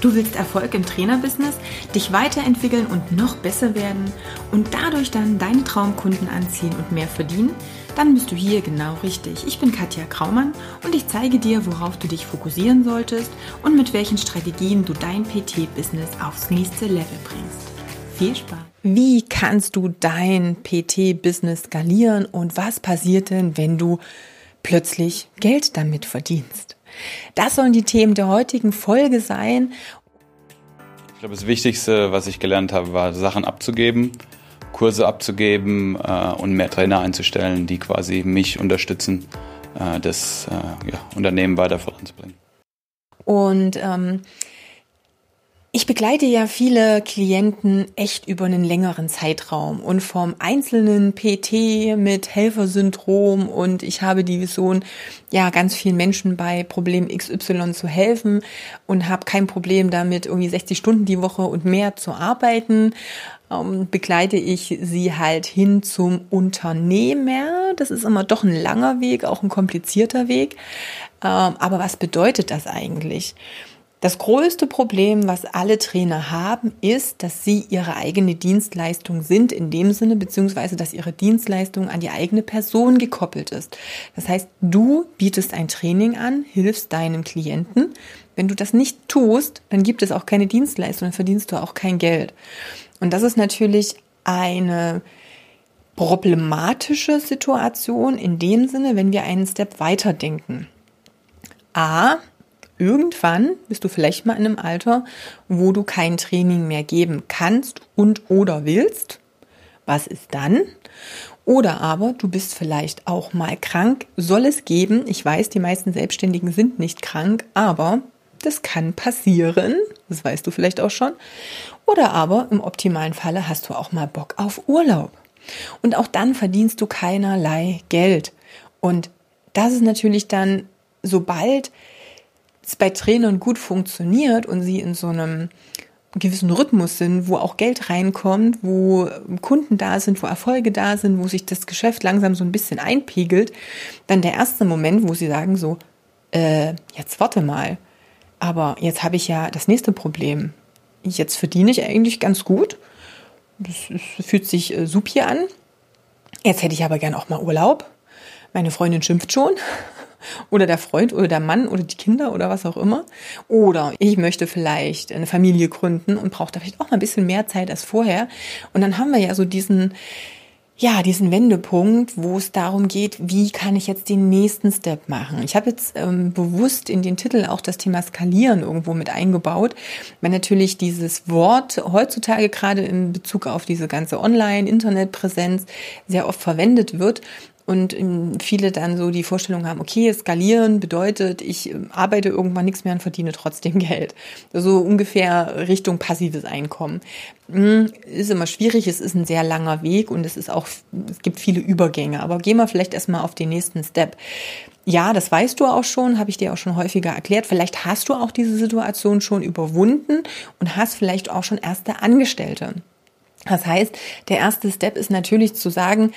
Du willst Erfolg im Trainerbusiness, dich weiterentwickeln und noch besser werden und dadurch dann deine Traumkunden anziehen und mehr verdienen? Dann bist du hier genau richtig. Ich bin Katja Kraumann und ich zeige dir, worauf du dich fokussieren solltest und mit welchen Strategien du dein PT-Business aufs nächste Level bringst. Viel Spaß! Wie kannst du dein PT-Business skalieren und was passiert denn, wenn du plötzlich Geld damit verdienst? Das sollen die Themen der heutigen Folge sein. Ich glaube, das Wichtigste, was ich gelernt habe, war Sachen abzugeben, Kurse abzugeben äh, und mehr Trainer einzustellen, die quasi mich unterstützen, äh, das äh, ja, Unternehmen weiter voranzubringen. Und ähm, ich begleite ja viele Klienten echt über einen längeren Zeitraum und vom einzelnen PT mit Helfersyndrom und ich habe die Vision, ja, ganz vielen Menschen bei Problem XY zu helfen und habe kein Problem damit, irgendwie 60 Stunden die Woche und mehr zu arbeiten. Ähm, begleite ich sie halt hin zum Unternehmer. Das ist immer doch ein langer Weg, auch ein komplizierter Weg. Ähm, aber was bedeutet das eigentlich? Das größte Problem, was alle Trainer haben, ist, dass sie ihre eigene Dienstleistung sind, in dem Sinne, beziehungsweise, dass ihre Dienstleistung an die eigene Person gekoppelt ist. Das heißt, du bietest ein Training an, hilfst deinem Klienten. Wenn du das nicht tust, dann gibt es auch keine Dienstleistung, dann verdienst du auch kein Geld. Und das ist natürlich eine problematische Situation in dem Sinne, wenn wir einen Step weiter denken. A, irgendwann bist du vielleicht mal in einem Alter, wo du kein Training mehr geben kannst und oder willst. Was ist dann? Oder aber du bist vielleicht auch mal krank, soll es geben. Ich weiß, die meisten Selbstständigen sind nicht krank, aber das kann passieren. Das weißt du vielleicht auch schon. Oder aber im optimalen Falle hast du auch mal Bock auf Urlaub. Und auch dann verdienst du keinerlei Geld. Und das ist natürlich dann, sobald es bei Trainern gut funktioniert und sie in so einem gewissen Rhythmus sind, wo auch Geld reinkommt, wo Kunden da sind, wo Erfolge da sind, wo sich das Geschäft langsam so ein bisschen einpegelt, dann der erste Moment, wo sie sagen so, äh, jetzt warte mal, aber jetzt habe ich ja das nächste Problem. Jetzt verdiene ich eigentlich ganz gut. Das, das fühlt sich äh, supi an. Jetzt hätte ich aber gern auch mal Urlaub. Meine Freundin schimpft schon oder der Freund oder der Mann oder die Kinder oder was auch immer. Oder ich möchte vielleicht eine Familie gründen und brauche da vielleicht auch mal ein bisschen mehr Zeit als vorher. Und dann haben wir ja so diesen, ja, diesen Wendepunkt, wo es darum geht, wie kann ich jetzt den nächsten Step machen. Ich habe jetzt ähm, bewusst in den Titel auch das Thema Skalieren irgendwo mit eingebaut, weil natürlich dieses Wort heutzutage gerade in Bezug auf diese ganze Online-Internet-Präsenz sehr oft verwendet wird und ähm, viele dann so die Vorstellung haben, okay, skalieren bedeutet, ich ähm, arbeite irgendwann nichts mehr und verdiene trotzdem Geld. So ungefähr Richtung passives Einkommen. Hm, ist immer schwierig, es ist ein sehr langer Weg und es ist auch, es gibt viele Übergänge. Aber gehen wir vielleicht erstmal auf den nächsten Step. Ja, das weißt du auch schon, habe ich dir auch schon häufiger erklärt. Vielleicht hast du auch diese Situation schon überwunden und hast vielleicht auch schon erste Angestellte. Das heißt, der erste Step ist natürlich zu sagen,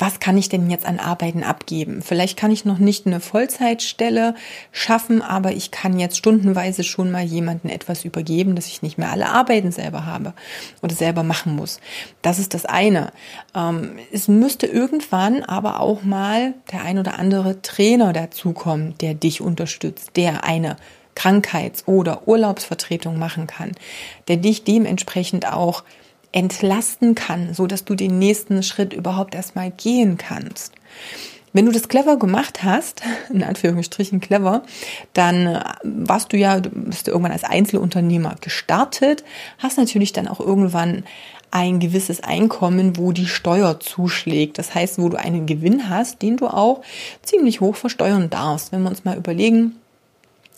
was kann ich denn jetzt an Arbeiten abgeben? Vielleicht kann ich noch nicht eine Vollzeitstelle schaffen, aber ich kann jetzt stundenweise schon mal jemanden etwas übergeben, dass ich nicht mehr alle Arbeiten selber habe oder selber machen muss. Das ist das eine. Ähm, es müsste irgendwann aber auch mal der ein oder andere Trainer dazukommen, der dich unterstützt, der eine Krankheits- oder Urlaubsvertretung machen kann, der dich dementsprechend auch entlasten kann, so dass du den nächsten Schritt überhaupt erstmal gehen kannst. Wenn du das clever gemacht hast, in Anführungsstrichen clever, dann äh, warst du ja, bist du irgendwann als Einzelunternehmer gestartet, hast natürlich dann auch irgendwann ein gewisses Einkommen, wo die Steuer zuschlägt. Das heißt, wo du einen Gewinn hast, den du auch ziemlich hoch versteuern darfst. Wenn wir uns mal überlegen,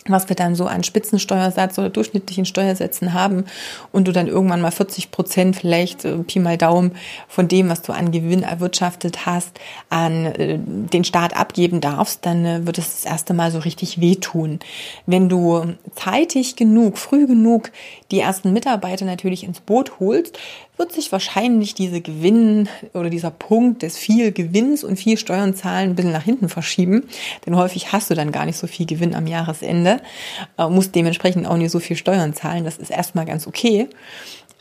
was wir dann so an Spitzensteuersatz oder durchschnittlichen Steuersätzen haben und du dann irgendwann mal 40 Prozent vielleicht äh, Pi mal Daumen von dem, was du an Gewinn erwirtschaftet hast, an äh, den Staat abgeben darfst, dann äh, wird es das erste Mal so richtig wehtun. Wenn du zeitig genug, früh genug die ersten Mitarbeiter natürlich ins Boot holst, wird sich wahrscheinlich diese Gewinn oder dieser Punkt des viel Gewinns und viel Steuern zahlen ein bisschen nach hinten verschieben. Denn häufig hast du dann gar nicht so viel Gewinn am Jahresende. Äh, musst dementsprechend auch nicht so viel Steuern zahlen. Das ist erstmal ganz okay.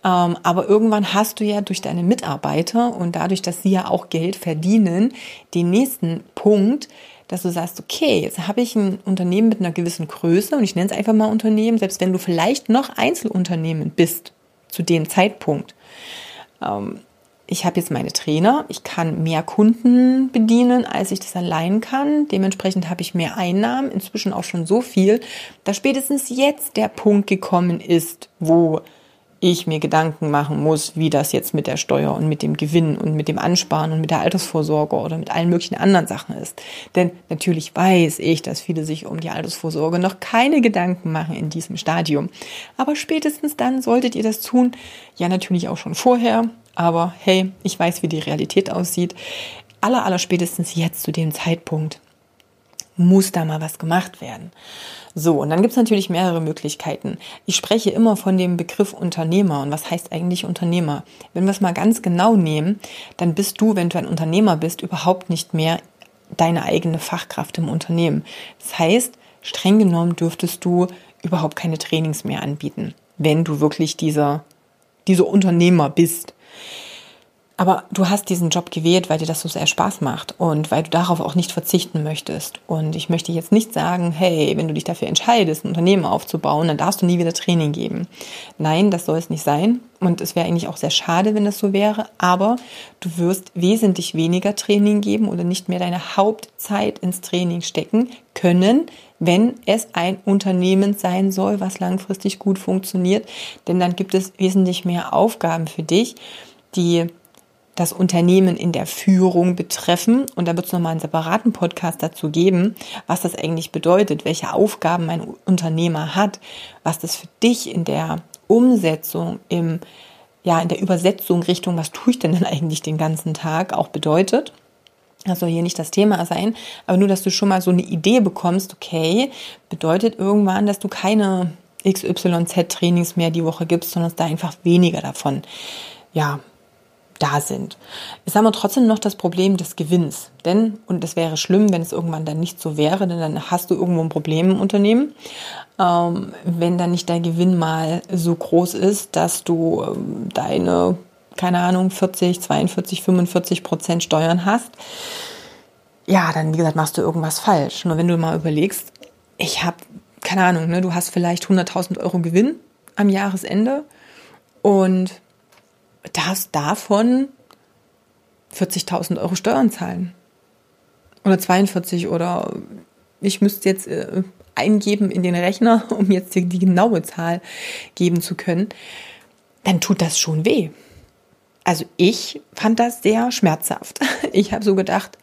Ähm, aber irgendwann hast du ja durch deine Mitarbeiter und dadurch, dass sie ja auch Geld verdienen, den nächsten Punkt, dass du sagst, okay, jetzt habe ich ein Unternehmen mit einer gewissen Größe und ich nenne es einfach mal Unternehmen, selbst wenn du vielleicht noch Einzelunternehmen bist zu dem Zeitpunkt. Ähm, ich habe jetzt meine Trainer, ich kann mehr Kunden bedienen, als ich das allein kann. Dementsprechend habe ich mehr Einnahmen, inzwischen auch schon so viel, dass spätestens jetzt der Punkt gekommen ist, wo ich mir Gedanken machen muss, wie das jetzt mit der Steuer und mit dem Gewinn und mit dem Ansparen und mit der Altersvorsorge oder mit allen möglichen anderen Sachen ist. Denn natürlich weiß ich, dass viele sich um die Altersvorsorge noch keine Gedanken machen in diesem Stadium. Aber spätestens dann solltet ihr das tun. Ja, natürlich auch schon vorher. Aber hey, ich weiß, wie die Realität aussieht. Aller, aller spätestens jetzt zu dem Zeitpunkt muss da mal was gemacht werden. So, und dann gibt es natürlich mehrere Möglichkeiten. Ich spreche immer von dem Begriff Unternehmer. Und was heißt eigentlich Unternehmer? Wenn wir es mal ganz genau nehmen, dann bist du, wenn du ein Unternehmer bist, überhaupt nicht mehr deine eigene Fachkraft im Unternehmen. Das heißt, streng genommen dürftest du überhaupt keine Trainings mehr anbieten, wenn du wirklich dieser, dieser Unternehmer bist. Aber du hast diesen Job gewählt, weil dir das so sehr Spaß macht und weil du darauf auch nicht verzichten möchtest. Und ich möchte jetzt nicht sagen, hey, wenn du dich dafür entscheidest, ein Unternehmen aufzubauen, dann darfst du nie wieder Training geben. Nein, das soll es nicht sein. Und es wäre eigentlich auch sehr schade, wenn das so wäre. Aber du wirst wesentlich weniger Training geben oder nicht mehr deine Hauptzeit ins Training stecken können, wenn es ein Unternehmen sein soll, was langfristig gut funktioniert. Denn dann gibt es wesentlich mehr Aufgaben für dich, die das Unternehmen in der Führung betreffen. Und da wird es nochmal einen separaten Podcast dazu geben, was das eigentlich bedeutet, welche Aufgaben ein Unternehmer hat, was das für dich in der Umsetzung, im, ja, in der Übersetzung Richtung, was tue ich denn denn eigentlich den ganzen Tag auch bedeutet. Das soll hier nicht das Thema sein, aber nur, dass du schon mal so eine Idee bekommst, okay, bedeutet irgendwann, dass du keine XYZ-Trainings mehr die Woche gibst, sondern da einfach weniger davon ja, da sind. Jetzt haben wir trotzdem noch das Problem des Gewinns. Denn, und das wäre schlimm, wenn es irgendwann dann nicht so wäre, denn dann hast du irgendwo ein Problem im Unternehmen. Ähm, wenn dann nicht dein Gewinn mal so groß ist, dass du ähm, deine, keine Ahnung, 40, 42, 45 Prozent Steuern hast, ja, dann, wie gesagt, machst du irgendwas falsch. Nur wenn du mal überlegst, ich habe, keine Ahnung, ne, du hast vielleicht 100.000 Euro Gewinn am Jahresende und darfst davon 40.000 Euro Steuern zahlen. Oder 42 oder ich müsste jetzt äh, eingeben in den Rechner, um jetzt die, die genaue Zahl geben zu können, dann tut das schon weh. Also ich fand das sehr schmerzhaft. Ich habe so gedacht,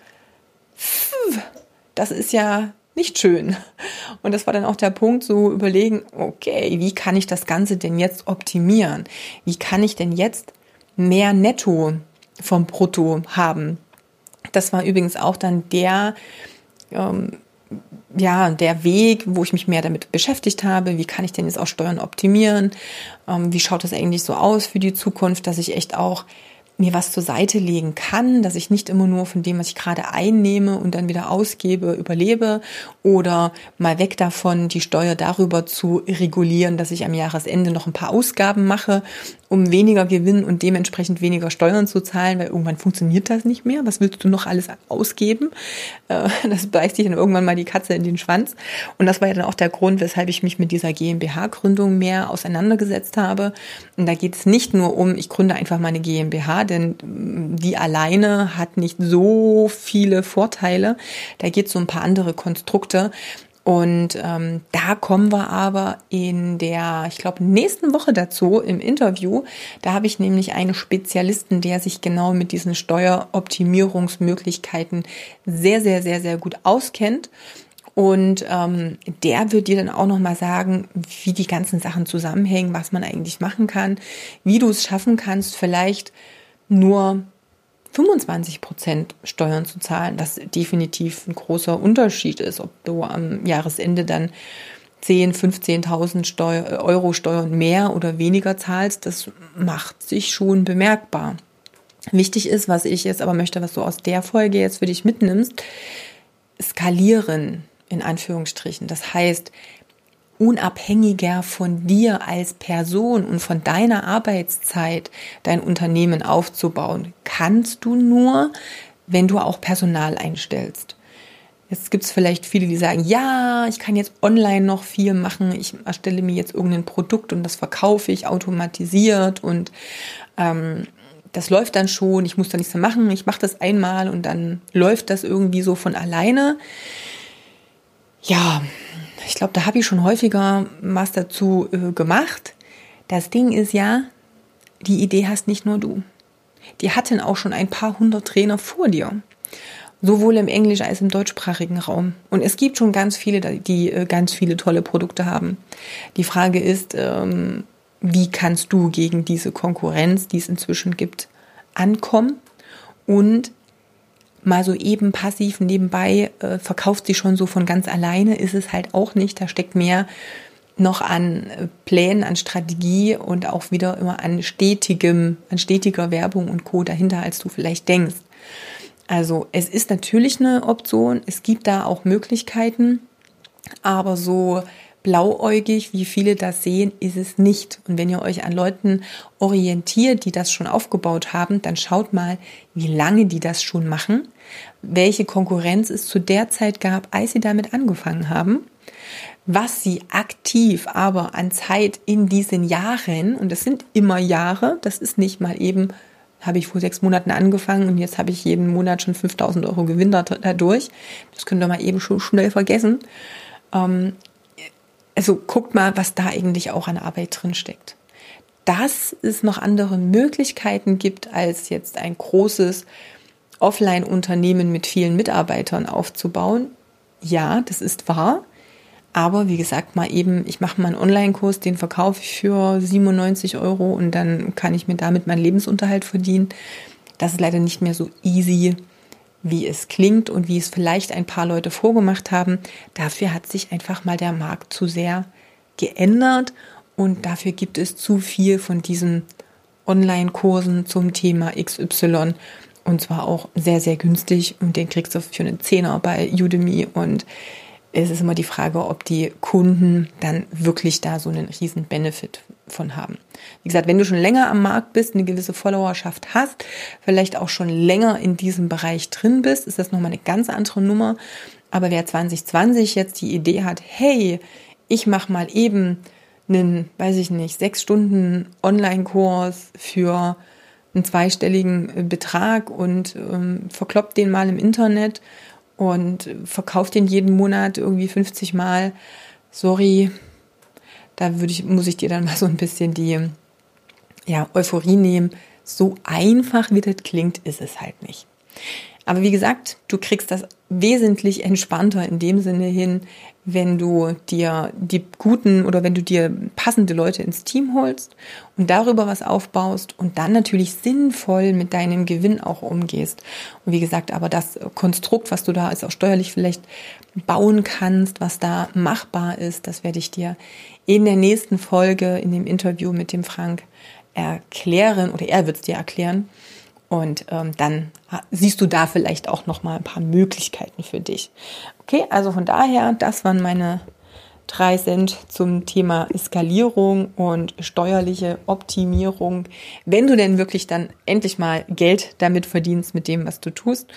das ist ja nicht schön. Und das war dann auch der Punkt, so überlegen, okay, wie kann ich das Ganze denn jetzt optimieren? Wie kann ich denn jetzt mehr Netto vom Brutto haben. Das war übrigens auch dann der, ähm, ja, der Weg, wo ich mich mehr damit beschäftigt habe. Wie kann ich denn jetzt auch Steuern optimieren? Ähm, wie schaut das eigentlich so aus für die Zukunft, dass ich echt auch mir was zur Seite legen kann, dass ich nicht immer nur von dem, was ich gerade einnehme und dann wieder ausgebe, überlebe oder mal weg davon, die Steuer darüber zu regulieren, dass ich am Jahresende noch ein paar Ausgaben mache um weniger Gewinn und dementsprechend weniger Steuern zu zahlen, weil irgendwann funktioniert das nicht mehr. Was willst du noch alles ausgeben? Äh, das beißt sich dann irgendwann mal die Katze in den Schwanz. Und das war ja dann auch der Grund, weshalb ich mich mit dieser GmbH-Gründung mehr auseinandergesetzt habe. Und da geht es nicht nur um, ich gründe einfach meine GmbH, denn die alleine hat nicht so viele Vorteile. Da geht es um ein paar andere Konstrukte. Und ähm, da kommen wir aber in der, ich glaube, nächsten Woche dazu im Interview. Da habe ich nämlich einen Spezialisten, der sich genau mit diesen Steueroptimierungsmöglichkeiten sehr, sehr, sehr, sehr gut auskennt. Und ähm, der wird dir dann auch nochmal sagen, wie die ganzen Sachen zusammenhängen, was man eigentlich machen kann, wie du es schaffen kannst, vielleicht nur 25 Prozent Steuern zu zahlen, was definitiv ein großer Unterschied ist, ob du am Jahresende dann 10, 15.000 Steu Euro Steuern mehr oder weniger zahlst, das macht sich schon bemerkbar. Wichtig ist, was ich jetzt aber möchte, was du aus der Folge jetzt für dich mitnimmst, skalieren in Anführungsstrichen. Das heißt, unabhängiger von dir als Person und von deiner Arbeitszeit dein Unternehmen aufzubauen, kannst du nur, wenn du auch Personal einstellst. Jetzt gibt es vielleicht viele, die sagen, ja, ich kann jetzt online noch viel machen, ich erstelle mir jetzt irgendein Produkt und das verkaufe ich automatisiert und ähm, das läuft dann schon, ich muss da nichts mehr machen, ich mache das einmal und dann läuft das irgendwie so von alleine. Ja, ich glaube, da habe ich schon häufiger was dazu äh, gemacht. Das Ding ist ja, die Idee hast nicht nur du. Die hatten auch schon ein paar hundert Trainer vor dir. Sowohl im Englisch als im deutschsprachigen Raum. Und es gibt schon ganz viele, die äh, ganz viele tolle Produkte haben. Die Frage ist, ähm, wie kannst du gegen diese Konkurrenz, die es inzwischen gibt, ankommen? Und mal so eben passiv nebenbei äh, verkauft sie schon so von ganz alleine, ist es halt auch nicht. Da steckt mehr noch an äh, Plänen, an Strategie und auch wieder immer an stetigem, an stetiger Werbung und Co. dahinter, als du vielleicht denkst. Also es ist natürlich eine Option, es gibt da auch Möglichkeiten, aber so blauäugig, wie viele das sehen, ist es nicht. Und wenn ihr euch an Leuten orientiert, die das schon aufgebaut haben, dann schaut mal, wie lange die das schon machen, welche Konkurrenz es zu der Zeit gab, als sie damit angefangen haben, was sie aktiv aber an Zeit in diesen Jahren, und das sind immer Jahre, das ist nicht mal eben, habe ich vor sechs Monaten angefangen und jetzt habe ich jeden Monat schon 5000 Euro Gewinn dadurch. Das könnt ihr mal eben schon schnell vergessen. Also guckt mal, was da eigentlich auch an Arbeit drin steckt. Dass es noch andere Möglichkeiten gibt, als jetzt ein großes Offline-Unternehmen mit vielen Mitarbeitern aufzubauen. Ja, das ist wahr. Aber wie gesagt, mal eben, ich mache mal einen Online-Kurs, den verkaufe ich für 97 Euro und dann kann ich mir damit meinen Lebensunterhalt verdienen. Das ist leider nicht mehr so easy wie es klingt und wie es vielleicht ein paar Leute vorgemacht haben. Dafür hat sich einfach mal der Markt zu sehr geändert und dafür gibt es zu viel von diesen Online-Kursen zum Thema XY und zwar auch sehr, sehr günstig und den kriegst du für einen Zehner bei Udemy und es ist immer die Frage, ob die Kunden dann wirklich da so einen riesen Benefit von haben. Wie gesagt, wenn du schon länger am Markt bist, eine gewisse Followerschaft hast, vielleicht auch schon länger in diesem Bereich drin bist, ist das nochmal eine ganz andere Nummer. Aber wer 2020 jetzt die Idee hat, hey, ich mache mal eben einen, weiß ich nicht, sechs Stunden Online-Kurs für einen zweistelligen Betrag und ähm, verkloppt den mal im Internet und verkauft den jeden Monat irgendwie 50 Mal. Sorry, da würde ich, muss ich dir dann mal so ein bisschen die ja, Euphorie nehmen. So einfach wie das klingt, ist es halt nicht. Aber wie gesagt, du kriegst das wesentlich entspannter in dem Sinne hin, wenn du dir die guten oder wenn du dir passende Leute ins Team holst und darüber was aufbaust und dann natürlich sinnvoll mit deinem Gewinn auch umgehst. Und wie gesagt, aber das Konstrukt, was du da ist auch steuerlich vielleicht bauen kannst, was da machbar ist, das werde ich dir in der nächsten Folge in dem Interview mit dem Frank erklären oder er wird es dir erklären. Und ähm, dann siehst du da vielleicht auch noch mal ein paar Möglichkeiten für dich. Okay, also von daher, das waren meine drei Cent zum Thema Skalierung und steuerliche Optimierung. Wenn du denn wirklich dann endlich mal Geld damit verdienst mit dem, was du tust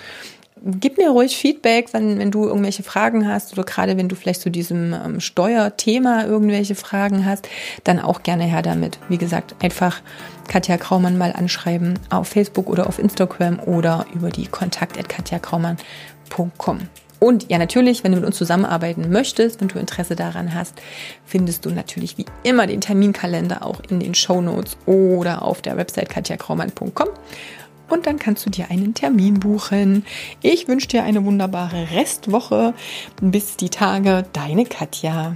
gib mir ruhig Feedback, wenn, wenn du irgendwelche Fragen hast oder gerade wenn du vielleicht zu diesem ähm, Steuerthema irgendwelche Fragen hast, dann auch gerne her damit. Wie gesagt, einfach Katja Kraumann mal anschreiben auf Facebook oder auf Instagram oder über die kontakt.katjakraumann.com. Und ja, natürlich, wenn du mit uns zusammenarbeiten möchtest, wenn du Interesse daran hast, findest du natürlich wie immer den Terminkalender auch in den Show Notes oder auf der Website katjakraumann.com und dann kannst du dir einen Termin buchen. Ich wünsche dir eine wunderbare Restwoche. Bis die Tage, deine Katja.